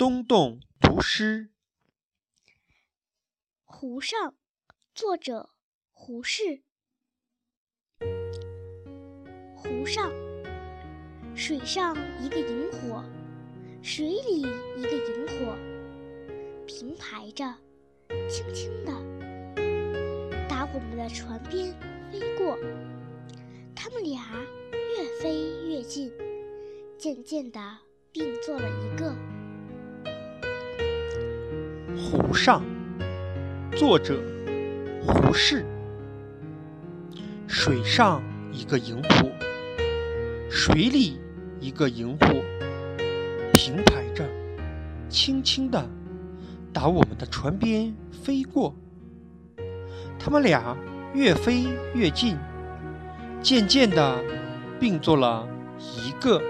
东洞读诗。湖上，作者胡适。湖上，水上一个萤火，水里一个萤火，平排着，轻轻地打我们的船边飞过。他们俩越飞越近，渐渐地并坐了湖上，作者胡适。水上一个萤火，水里一个萤火，平排着，轻轻地打我们的船边飞过。他们俩越飞越近，渐渐的并作了一个。